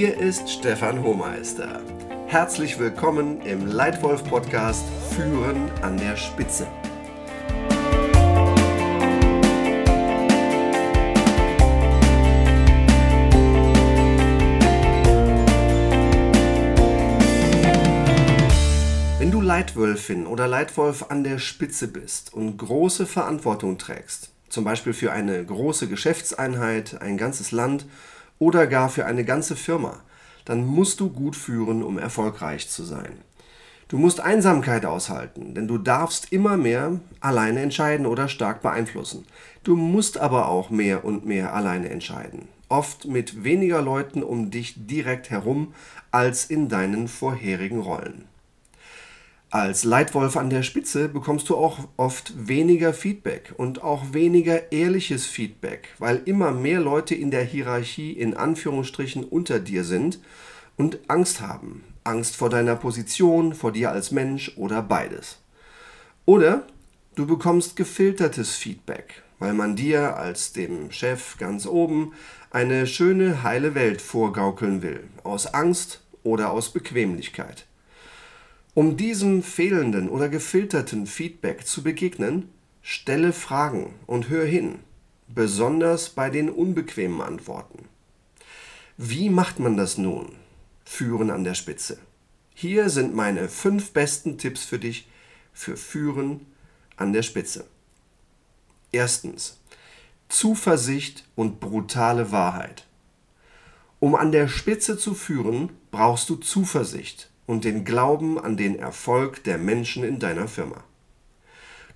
Hier ist Stefan Hohmeister. Herzlich willkommen im Leitwolf Podcast Führen an der Spitze. Wenn du Leitwölfin oder Leitwolf an der Spitze bist und große Verantwortung trägst, zum Beispiel für eine große Geschäftseinheit, ein ganzes Land oder gar für eine ganze Firma, dann musst du gut führen, um erfolgreich zu sein. Du musst Einsamkeit aushalten, denn du darfst immer mehr alleine entscheiden oder stark beeinflussen. Du musst aber auch mehr und mehr alleine entscheiden, oft mit weniger Leuten um dich direkt herum als in deinen vorherigen Rollen. Als Leitwolf an der Spitze bekommst du auch oft weniger Feedback und auch weniger ehrliches Feedback, weil immer mehr Leute in der Hierarchie in Anführungsstrichen unter dir sind und Angst haben. Angst vor deiner Position, vor dir als Mensch oder beides. Oder du bekommst gefiltertes Feedback, weil man dir als dem Chef ganz oben eine schöne, heile Welt vorgaukeln will, aus Angst oder aus Bequemlichkeit. Um diesem fehlenden oder gefilterten Feedback zu begegnen, stelle Fragen und hör hin, besonders bei den unbequemen Antworten. Wie macht man das nun? Führen an der Spitze. Hier sind meine fünf besten Tipps für dich für Führen an der Spitze. Erstens. Zuversicht und brutale Wahrheit. Um an der Spitze zu führen, brauchst du Zuversicht und den Glauben an den Erfolg der Menschen in deiner Firma.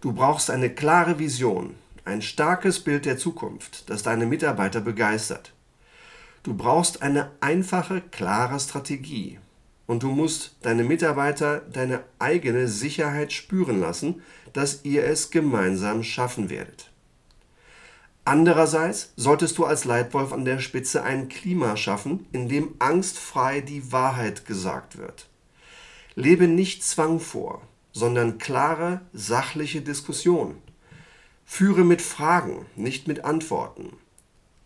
Du brauchst eine klare Vision, ein starkes Bild der Zukunft, das deine Mitarbeiter begeistert. Du brauchst eine einfache, klare Strategie und du musst deine Mitarbeiter deine eigene Sicherheit spüren lassen, dass ihr es gemeinsam schaffen werdet. Andererseits solltest du als Leitwolf an der Spitze ein Klima schaffen, in dem angstfrei die Wahrheit gesagt wird. Lebe nicht Zwang vor, sondern klare, sachliche Diskussion. Führe mit Fragen, nicht mit Antworten.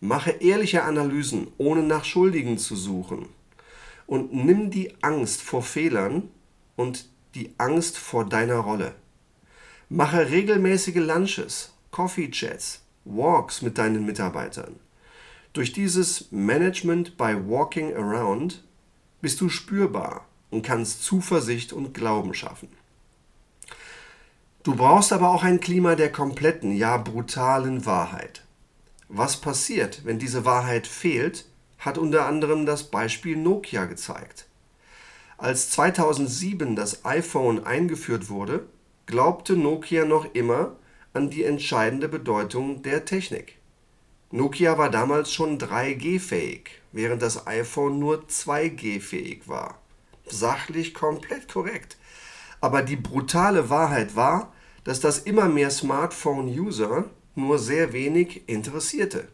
Mache ehrliche Analysen, ohne nach Schuldigen zu suchen. Und nimm die Angst vor Fehlern und die Angst vor deiner Rolle. Mache regelmäßige Lunches, Coffee Chats, Walks mit deinen Mitarbeitern. Durch dieses Management by Walking Around bist du spürbar und kannst Zuversicht und Glauben schaffen. Du brauchst aber auch ein Klima der kompletten, ja brutalen Wahrheit. Was passiert, wenn diese Wahrheit fehlt, hat unter anderem das Beispiel Nokia gezeigt. Als 2007 das iPhone eingeführt wurde, glaubte Nokia noch immer an die entscheidende Bedeutung der Technik. Nokia war damals schon 3G-fähig, während das iPhone nur 2G-fähig war sachlich komplett korrekt. Aber die brutale Wahrheit war, dass das immer mehr Smartphone-User nur sehr wenig interessierte.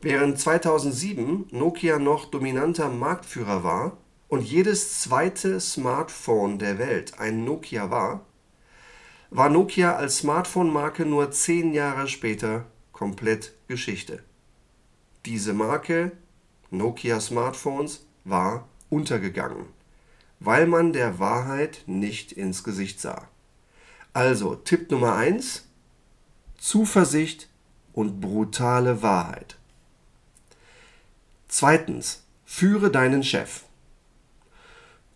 Während 2007 Nokia noch dominanter Marktführer war und jedes zweite Smartphone der Welt ein Nokia war, war Nokia als Smartphone-Marke nur zehn Jahre später komplett Geschichte. Diese Marke, Nokia Smartphones, war untergegangen weil man der Wahrheit nicht ins Gesicht sah. Also Tipp Nummer 1, Zuversicht und brutale Wahrheit. Zweitens, führe deinen Chef.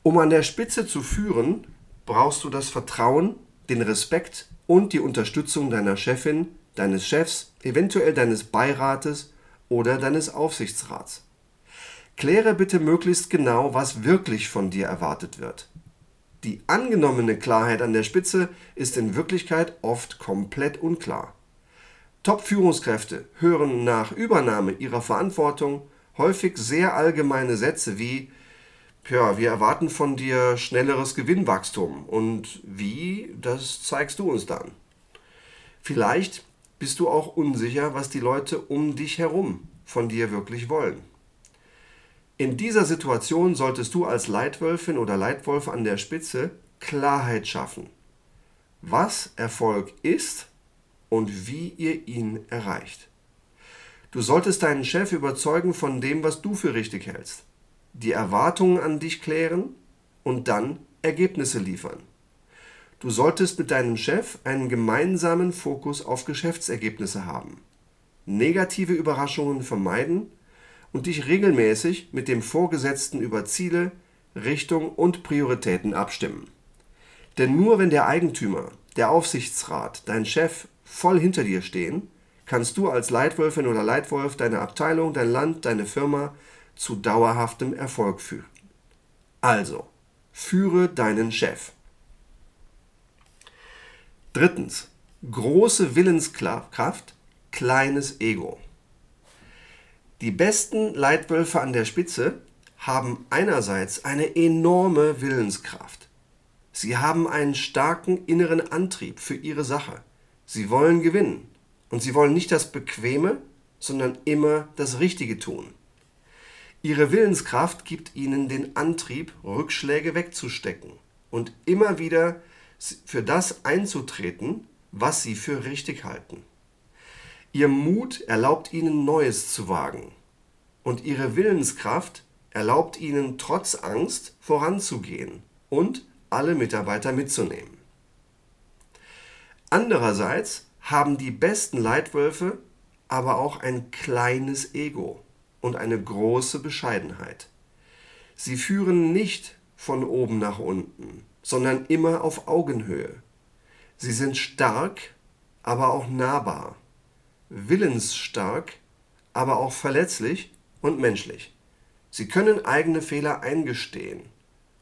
Um an der Spitze zu führen, brauchst du das Vertrauen, den Respekt und die Unterstützung deiner Chefin, deines Chefs, eventuell deines Beirates oder deines Aufsichtsrats. Kläre bitte möglichst genau, was wirklich von dir erwartet wird. Die angenommene Klarheit an der Spitze ist in Wirklichkeit oft komplett unklar. Top-Führungskräfte hören nach Übernahme ihrer Verantwortung häufig sehr allgemeine Sätze wie ja, wir erwarten von dir schnelleres Gewinnwachstum und wie, das zeigst du uns dann. Vielleicht bist du auch unsicher, was die Leute um dich herum von dir wirklich wollen. In dieser Situation solltest du als Leitwölfin oder Leitwolf an der Spitze Klarheit schaffen, was Erfolg ist und wie ihr ihn erreicht. Du solltest deinen Chef überzeugen von dem, was du für richtig hältst. die Erwartungen an dich klären und dann Ergebnisse liefern. Du solltest mit deinem Chef einen gemeinsamen Fokus auf Geschäftsergebnisse haben, negative Überraschungen vermeiden und dich regelmäßig mit dem Vorgesetzten über Ziele, Richtung und Prioritäten abstimmen. Denn nur wenn der Eigentümer, der Aufsichtsrat, dein Chef voll hinter dir stehen, kannst du als Leitwölfin oder Leitwolf deine Abteilung, dein Land, deine Firma zu dauerhaftem Erfolg führen. Also, führe deinen Chef. Drittens, große Willenskraft, kleines Ego. Die besten Leitwölfe an der Spitze haben einerseits eine enorme Willenskraft. Sie haben einen starken inneren Antrieb für ihre Sache. Sie wollen gewinnen. Und sie wollen nicht das Bequeme, sondern immer das Richtige tun. Ihre Willenskraft gibt ihnen den Antrieb, Rückschläge wegzustecken und immer wieder für das einzutreten, was sie für richtig halten. Ihr Mut erlaubt ihnen Neues zu wagen und ihre Willenskraft erlaubt ihnen trotz Angst voranzugehen und alle Mitarbeiter mitzunehmen. Andererseits haben die besten Leitwölfe aber auch ein kleines Ego und eine große Bescheidenheit. Sie führen nicht von oben nach unten, sondern immer auf Augenhöhe. Sie sind stark, aber auch nahbar, willensstark, aber auch verletzlich und menschlich. Sie können eigene Fehler eingestehen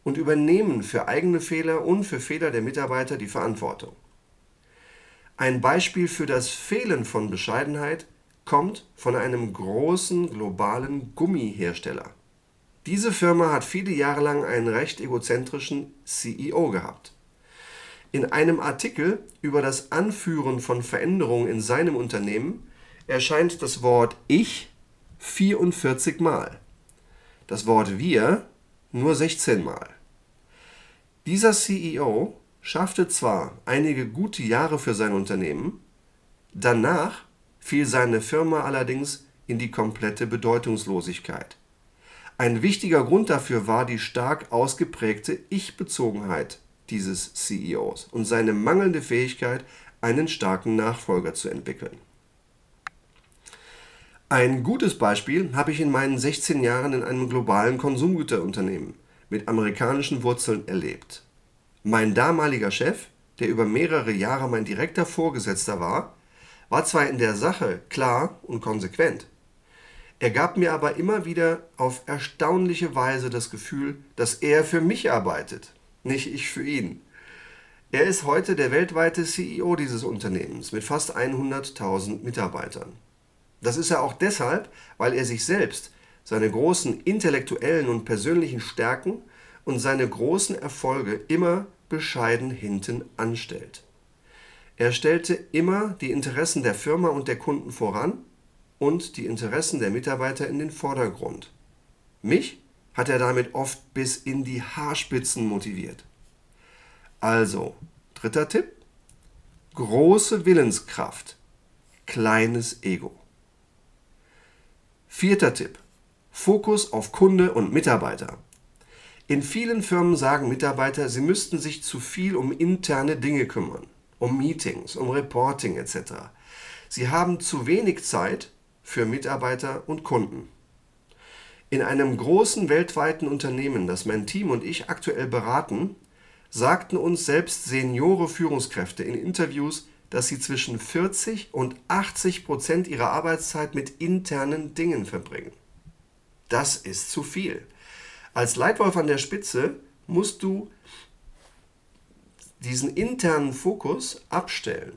und übernehmen für eigene Fehler und für Fehler der Mitarbeiter die Verantwortung. Ein Beispiel für das Fehlen von Bescheidenheit kommt von einem großen globalen Gummihersteller. Diese Firma hat viele Jahre lang einen recht egozentrischen CEO gehabt. In einem Artikel über das Anführen von Veränderungen in seinem Unternehmen erscheint das Wort Ich 44 Mal, das Wort Wir nur 16 Mal. Dieser CEO schaffte zwar einige gute Jahre für sein Unternehmen, danach fiel seine Firma allerdings in die komplette Bedeutungslosigkeit. Ein wichtiger Grund dafür war die stark ausgeprägte Ich-Bezogenheit dieses CEOs und seine mangelnde Fähigkeit, einen starken Nachfolger zu entwickeln. Ein gutes Beispiel habe ich in meinen 16 Jahren in einem globalen Konsumgüterunternehmen mit amerikanischen Wurzeln erlebt. Mein damaliger Chef, der über mehrere Jahre mein direkter Vorgesetzter war, war zwar in der Sache klar und konsequent, er gab mir aber immer wieder auf erstaunliche Weise das Gefühl, dass er für mich arbeitet, nicht ich für ihn. Er ist heute der weltweite CEO dieses Unternehmens mit fast 100.000 Mitarbeitern. Das ist er auch deshalb, weil er sich selbst, seine großen intellektuellen und persönlichen Stärken und seine großen Erfolge immer bescheiden hinten anstellt. Er stellte immer die Interessen der Firma und der Kunden voran und die Interessen der Mitarbeiter in den Vordergrund. Mich hat er damit oft bis in die Haarspitzen motiviert. Also, dritter Tipp, große Willenskraft, kleines Ego. Vierter Tipp, Fokus auf Kunde und Mitarbeiter. In vielen Firmen sagen Mitarbeiter, sie müssten sich zu viel um interne Dinge kümmern um Meetings, um Reporting etc. Sie haben zu wenig Zeit für Mitarbeiter und Kunden. In einem großen weltweiten Unternehmen, das mein Team und ich aktuell beraten, sagten uns selbst Seniore Führungskräfte in Interviews, dass sie zwischen 40 und 80 Prozent ihrer Arbeitszeit mit internen Dingen verbringen. Das ist zu viel. Als Leitwolf an der Spitze musst du diesen internen Fokus abstellen.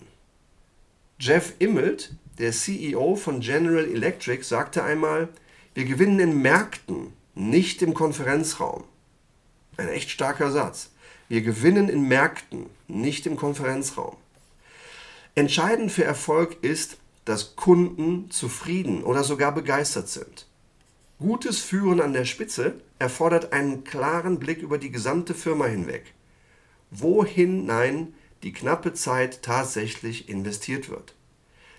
Jeff Immelt, der CEO von General Electric, sagte einmal, wir gewinnen in Märkten, nicht im Konferenzraum. Ein echt starker Satz. Wir gewinnen in Märkten, nicht im Konferenzraum. Entscheidend für Erfolg ist, dass Kunden zufrieden oder sogar begeistert sind. Gutes Führen an der Spitze erfordert einen klaren Blick über die gesamte Firma hinweg wohinein die knappe Zeit tatsächlich investiert wird.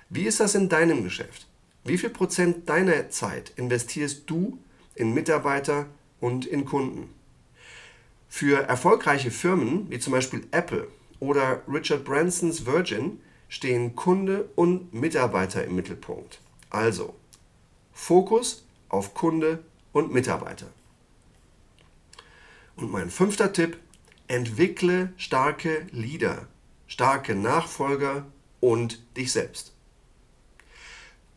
Wie ist das in deinem Geschäft? Wie viel Prozent deiner Zeit investierst du in Mitarbeiter und in Kunden. Für erfolgreiche Firmen wie zum Beispiel Apple oder Richard Bransons Virgin stehen Kunde und Mitarbeiter im Mittelpunkt. Also Fokus auf Kunde und Mitarbeiter. Und mein fünfter Tipp, entwickle starke Leader, starke Nachfolger und dich selbst.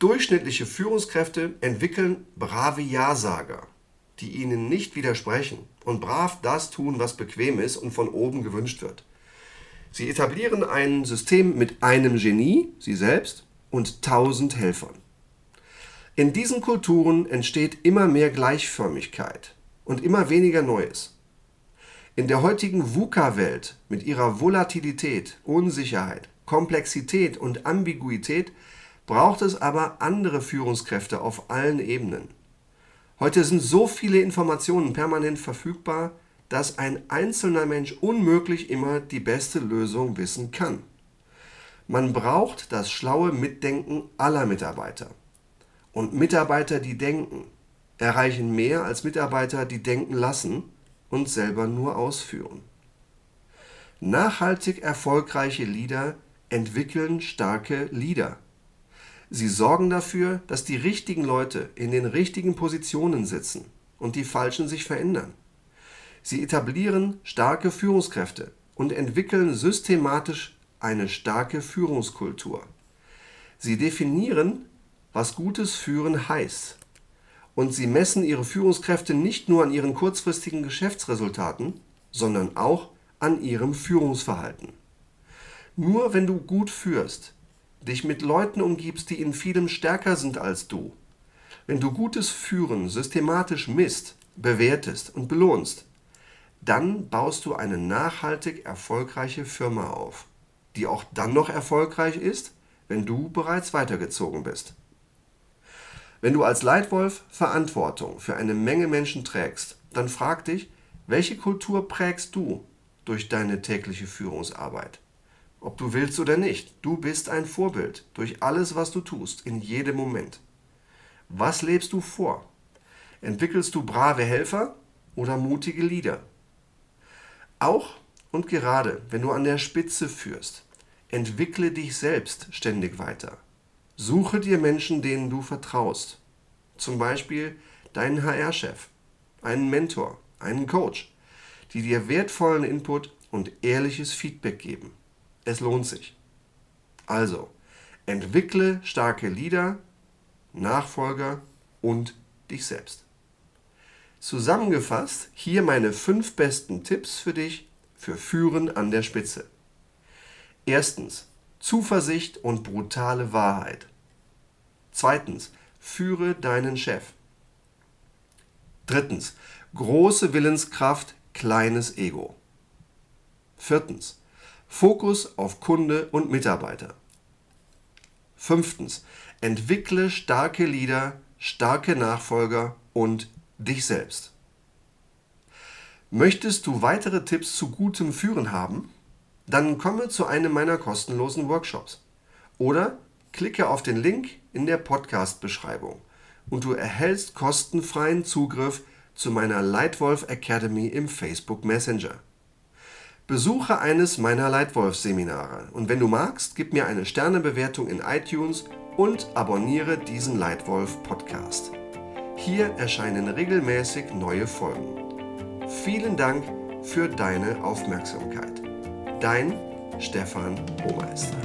Durchschnittliche Führungskräfte entwickeln brave Ja-Sager, die ihnen nicht widersprechen und brav das tun, was bequem ist und von oben gewünscht wird. Sie etablieren ein System mit einem Genie, sie selbst, und tausend Helfern. In diesen Kulturen entsteht immer mehr Gleichförmigkeit und immer weniger Neues. In der heutigen VUCA-Welt mit ihrer Volatilität, Unsicherheit, Komplexität und Ambiguität braucht es aber andere Führungskräfte auf allen Ebenen. Heute sind so viele Informationen permanent verfügbar, dass ein einzelner Mensch unmöglich immer die beste Lösung wissen kann. Man braucht das schlaue Mitdenken aller Mitarbeiter. Und Mitarbeiter, die denken, erreichen mehr als Mitarbeiter, die denken lassen und selber nur ausführen. Nachhaltig erfolgreiche Leader entwickeln starke Leader. Sie sorgen dafür, dass die richtigen Leute in den richtigen Positionen sitzen und die falschen sich verändern. Sie etablieren starke Führungskräfte und entwickeln systematisch eine starke Führungskultur. Sie definieren, was gutes Führen heißt. Und sie messen ihre Führungskräfte nicht nur an ihren kurzfristigen Geschäftsresultaten, sondern auch an ihrem Führungsverhalten. Nur wenn du gut führst, dich mit Leuten umgibst, die in vielem stärker sind als du, wenn du gutes Führen systematisch misst, bewertest und belohnst, dann baust du eine nachhaltig erfolgreiche Firma auf, die auch dann noch erfolgreich ist, wenn du bereits weitergezogen bist. Wenn du als Leitwolf Verantwortung für eine Menge Menschen trägst, dann frag dich, welche Kultur prägst du durch deine tägliche Führungsarbeit? Ob du willst oder nicht, du bist ein Vorbild durch alles, was du tust, in jedem Moment. Was lebst du vor? Entwickelst du brave Helfer oder mutige Leader? Auch und gerade, wenn du an der Spitze führst, entwickle dich selbst ständig weiter. Suche dir Menschen, denen du vertraust. Zum Beispiel deinen HR-Chef, einen Mentor, einen Coach, die dir wertvollen Input und ehrliches Feedback geben. Es lohnt sich. Also, entwickle starke Leader, Nachfolger und dich selbst. Zusammengefasst hier meine fünf besten Tipps für dich für Führen an der Spitze. Erstens, Zuversicht und brutale Wahrheit. Zweitens, führe deinen Chef. Drittens, große Willenskraft, kleines Ego. Viertens, Fokus auf Kunde und Mitarbeiter. Fünftens, entwickle starke Leader, starke Nachfolger und dich selbst. Möchtest du weitere Tipps zu gutem Führen haben? Dann komme zu einem meiner kostenlosen Workshops oder klicke auf den Link in der Podcast-Beschreibung und du erhältst kostenfreien Zugriff zu meiner Lightwolf Academy im Facebook Messenger. Besuche eines meiner Lightwolf-Seminare und wenn du magst, gib mir eine Sternebewertung in iTunes und abonniere diesen Lightwolf Podcast. Hier erscheinen regelmäßig neue Folgen. Vielen Dank für deine Aufmerksamkeit. Dein Stefan Hohmeister.